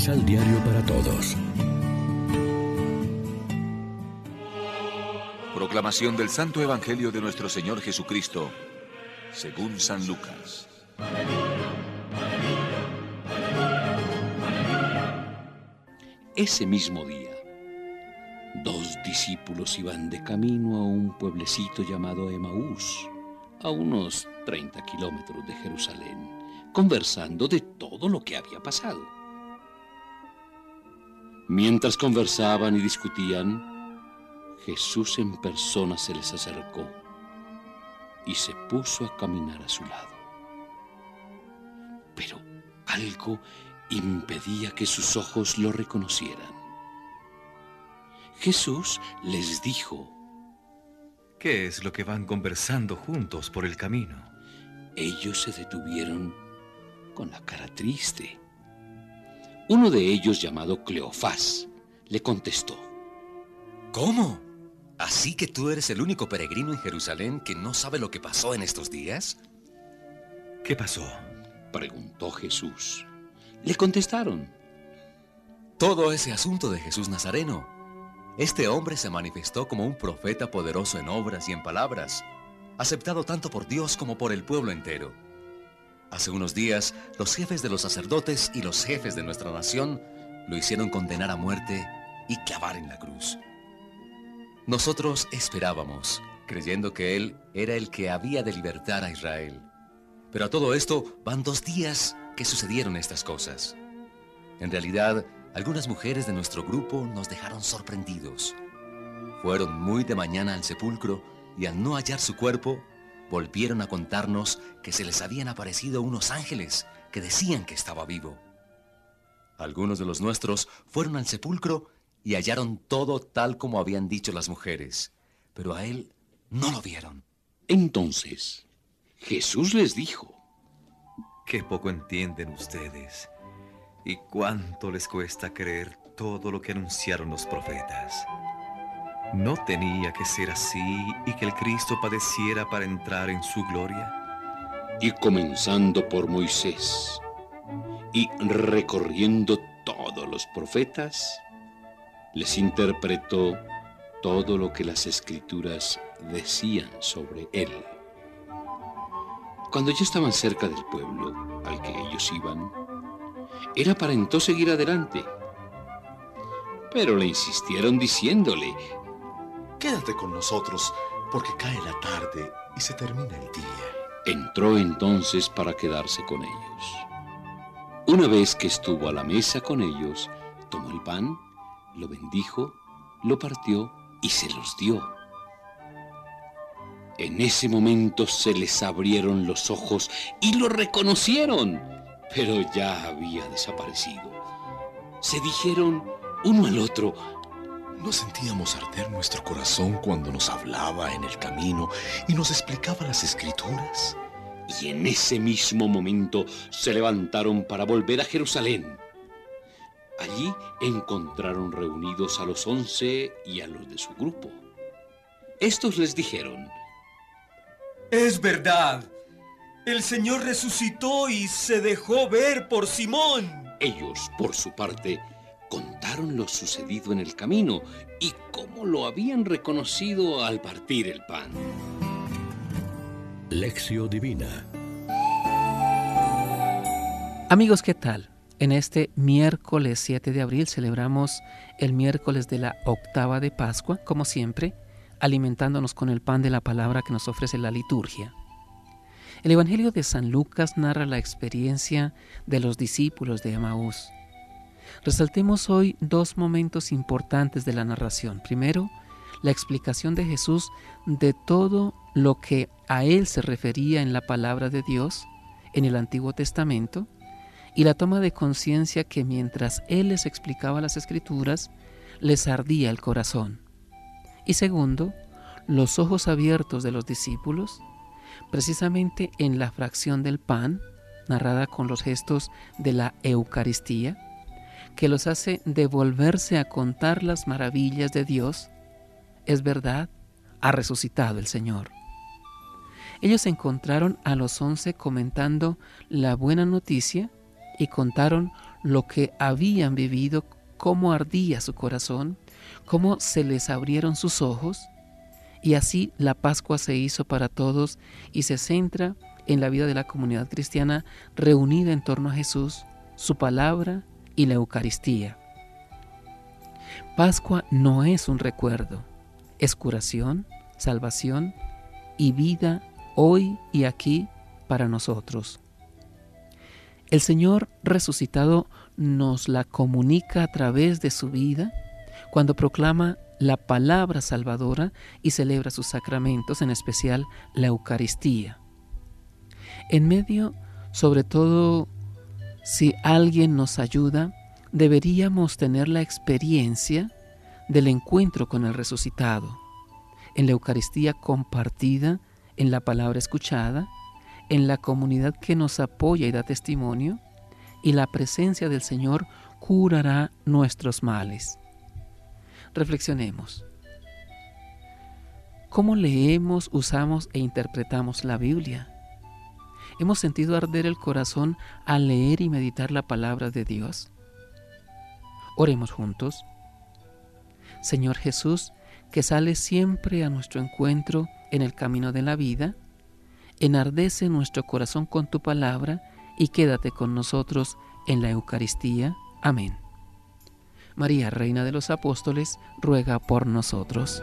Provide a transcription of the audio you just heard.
Misal Diario para Todos. Proclamación del Santo Evangelio de nuestro Señor Jesucristo, según San Lucas. Ese mismo día, dos discípulos iban de camino a un pueblecito llamado Emaús, a unos 30 kilómetros de Jerusalén, conversando de todo lo que había pasado. Mientras conversaban y discutían, Jesús en persona se les acercó y se puso a caminar a su lado. Pero algo impedía que sus ojos lo reconocieran. Jesús les dijo, ¿Qué es lo que van conversando juntos por el camino? Ellos se detuvieron con la cara triste. Uno de ellos, llamado Cleofás, le contestó. ¿Cómo? ¿Así que tú eres el único peregrino en Jerusalén que no sabe lo que pasó en estos días? ¿Qué pasó? preguntó Jesús. Le contestaron. Todo ese asunto de Jesús Nazareno. Este hombre se manifestó como un profeta poderoso en obras y en palabras, aceptado tanto por Dios como por el pueblo entero. Hace unos días, los jefes de los sacerdotes y los jefes de nuestra nación lo hicieron condenar a muerte y clavar en la cruz. Nosotros esperábamos, creyendo que Él era el que había de libertar a Israel. Pero a todo esto van dos días que sucedieron estas cosas. En realidad, algunas mujeres de nuestro grupo nos dejaron sorprendidos. Fueron muy de mañana al sepulcro y al no hallar su cuerpo, volvieron a contarnos que se les habían aparecido unos ángeles que decían que estaba vivo. Algunos de los nuestros fueron al sepulcro y hallaron todo tal como habían dicho las mujeres, pero a él no lo vieron. Entonces, Jesús les dijo, Qué poco entienden ustedes y cuánto les cuesta creer todo lo que anunciaron los profetas. ¿No tenía que ser así y que el Cristo padeciera para entrar en su gloria? Y comenzando por Moisés y recorriendo todos los profetas, les interpretó todo lo que las escrituras decían sobre él. Cuando ya estaban cerca del pueblo al que ellos iban, él aparentó seguir adelante. Pero le insistieron diciéndole, Quédate con nosotros, porque cae la tarde y se termina el día. Entró entonces para quedarse con ellos. Una vez que estuvo a la mesa con ellos, tomó el pan, lo bendijo, lo partió y se los dio. En ese momento se les abrieron los ojos y lo reconocieron, pero ya había desaparecido. Se dijeron uno al otro, ¿No sentíamos arder nuestro corazón cuando nos hablaba en el camino y nos explicaba las escrituras? y en ese mismo momento se levantaron para volver a Jerusalén. Allí encontraron reunidos a los once y a los de su grupo. Estos les dijeron, Es verdad. El Señor resucitó y se dejó ver por Simón. ellos, por su parte, contaron lo sucedido en el camino y cómo lo habían reconocido al partir el pan. Lección Divina. Amigos, ¿qué tal? En este miércoles 7 de abril celebramos el miércoles de la octava de Pascua, como siempre, alimentándonos con el pan de la palabra que nos ofrece la liturgia. El Evangelio de San Lucas narra la experiencia de los discípulos de Emaús. Resaltemos hoy dos momentos importantes de la narración. Primero, la explicación de Jesús de todo lo que a él se refería en la palabra de Dios en el Antiguo Testamento y la toma de conciencia que mientras él les explicaba las escrituras, les ardía el corazón. Y segundo, los ojos abiertos de los discípulos, precisamente en la fracción del pan, narrada con los gestos de la Eucaristía, que los hace devolverse a contar las maravillas de Dios. Es verdad, ha resucitado el Señor. Ellos encontraron a los once comentando la buena noticia y contaron lo que habían vivido, cómo ardía su corazón, cómo se les abrieron sus ojos, y así la Pascua se hizo para todos y se centra en la vida de la comunidad cristiana reunida en torno a Jesús, su palabra y la Eucaristía. Pascua no es un recuerdo, es curación, salvación y vida hoy y aquí para nosotros. El Señor resucitado nos la comunica a través de su vida cuando proclama la palabra salvadora y celebra sus sacramentos, en especial la Eucaristía. En medio, sobre todo, si alguien nos ayuda, deberíamos tener la experiencia del encuentro con el resucitado, en la Eucaristía compartida, en la palabra escuchada, en la comunidad que nos apoya y da testimonio, y la presencia del Señor curará nuestros males. Reflexionemos. ¿Cómo leemos, usamos e interpretamos la Biblia? ¿Hemos sentido arder el corazón al leer y meditar la palabra de Dios? Oremos juntos. Señor Jesús, que sale siempre a nuestro encuentro en el camino de la vida, enardece nuestro corazón con tu palabra y quédate con nosotros en la Eucaristía. Amén. María, Reina de los Apóstoles, ruega por nosotros.